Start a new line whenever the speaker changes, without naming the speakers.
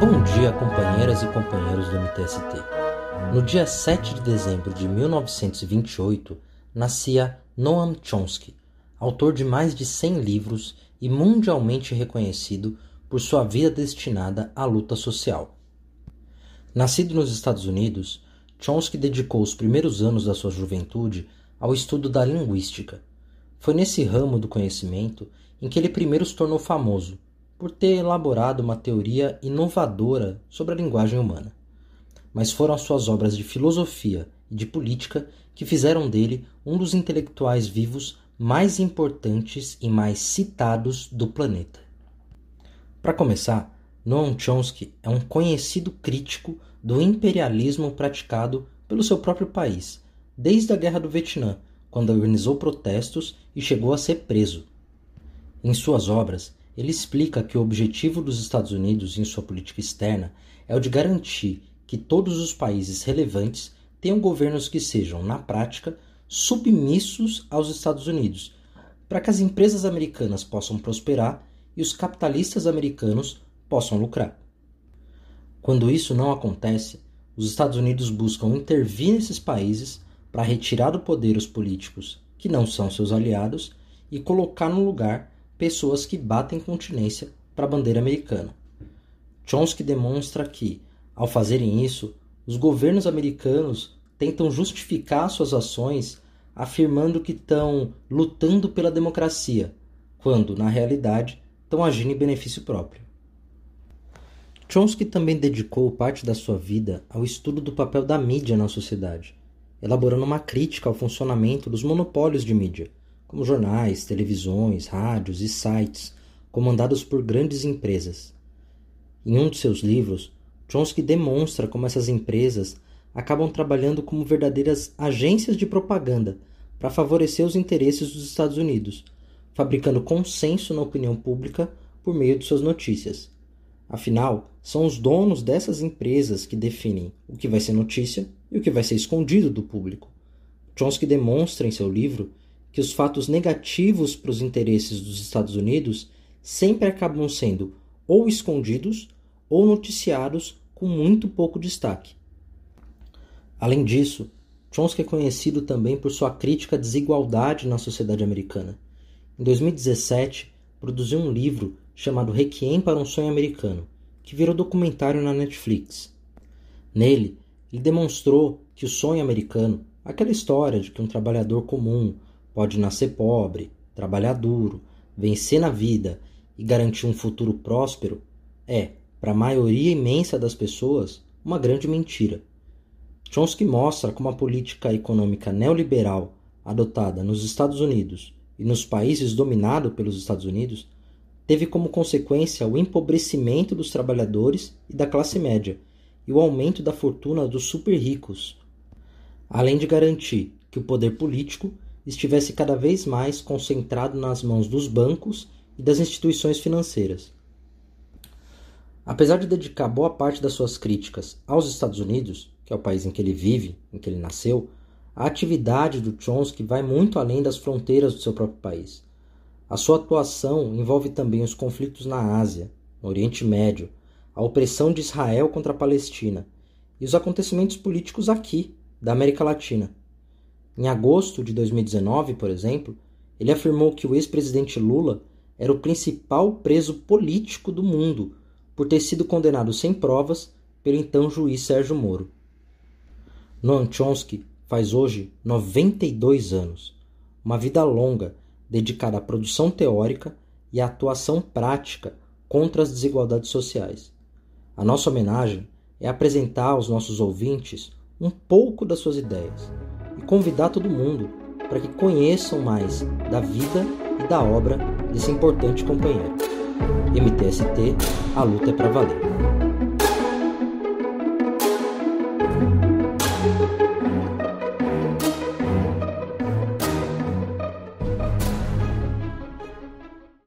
Bom dia, companheiras e companheiros do MTST. No dia 7 de dezembro de 1928, nascia Noam Chomsky, autor de mais de 100 livros e mundialmente reconhecido por sua vida destinada à luta social. Nascido nos Estados Unidos, Chomsky dedicou os primeiros anos da sua juventude ao estudo da linguística. Foi nesse ramo do conhecimento em que ele primeiro se tornou famoso, por ter elaborado uma teoria inovadora sobre a linguagem humana. Mas foram as suas obras de filosofia e de política que fizeram dele um dos intelectuais vivos mais importantes e mais citados do planeta. Para começar, Noam Chomsky é um conhecido crítico do imperialismo praticado pelo seu próprio país, desde a Guerra do Vietnã, quando organizou protestos e chegou a ser preso. Em suas obras, ele explica que o objetivo dos Estados Unidos em sua política externa é o de garantir que todos os países relevantes tenham governos que sejam, na prática, submissos aos Estados Unidos, para que as empresas americanas possam prosperar e os capitalistas americanos possam lucrar. Quando isso não acontece, os Estados Unidos buscam intervir nesses países para retirar do poder os políticos que não são seus aliados e colocar no lugar pessoas que batem continência para a bandeira americana. Chomsky demonstra que, ao fazerem isso, os governos americanos tentam justificar suas ações afirmando que estão lutando pela democracia, quando, na realidade, estão agindo em benefício próprio. Chomsky também dedicou parte da sua vida ao estudo do papel da mídia na sociedade, elaborando uma crítica ao funcionamento dos monopólios de mídia, como jornais, televisões, rádios e sites comandados por grandes empresas. Em um de seus livros, Chomsky demonstra como essas empresas acabam trabalhando como verdadeiras agências de propaganda para favorecer os interesses dos Estados Unidos, fabricando consenso na opinião pública por meio de suas notícias. Afinal, são os donos dessas empresas que definem o que vai ser notícia e o que vai ser escondido do público. Chomsky demonstra em seu livro que os fatos negativos para os interesses dos Estados Unidos sempre acabam sendo ou escondidos ou noticiados com muito pouco destaque. Além disso, Chomsky é conhecido também por sua crítica à desigualdade na sociedade americana. Em 2017, produziu um livro chamado Requiem para um Sonho Americano, que virou documentário na Netflix. Nele, ele demonstrou que o sonho americano, aquela história de que um trabalhador comum pode nascer pobre, trabalhar duro, vencer na vida e garantir um futuro próspero, é, para a maioria imensa das pessoas, uma grande mentira. Chomsky mostra como a política econômica neoliberal adotada nos Estados Unidos e nos países dominados pelos Estados Unidos teve como consequência o empobrecimento dos trabalhadores e da classe média e o aumento da fortuna dos super ricos, além de garantir que o poder político estivesse cada vez mais concentrado nas mãos dos bancos e das instituições financeiras. Apesar de dedicar boa parte das suas críticas aos Estados Unidos, que é o país em que ele vive, em que ele nasceu, a atividade do Chomsky vai muito além das fronteiras do seu próprio país. A sua atuação envolve também os conflitos na Ásia, no Oriente Médio, a opressão de Israel contra a Palestina e os acontecimentos políticos aqui, da América Latina. Em agosto de 2019, por exemplo, ele afirmou que o ex-presidente Lula era o principal preso político do mundo por ter sido condenado sem provas pelo então juiz Sérgio Moro. Noam Chomsky faz hoje 92 anos, uma vida longa dedicada à produção teórica e à atuação prática contra as desigualdades sociais. A nossa homenagem é apresentar aos nossos ouvintes um pouco das suas ideias convidar todo mundo para que conheçam mais da vida e da obra desse importante companheiro. MTST, a luta é para valer.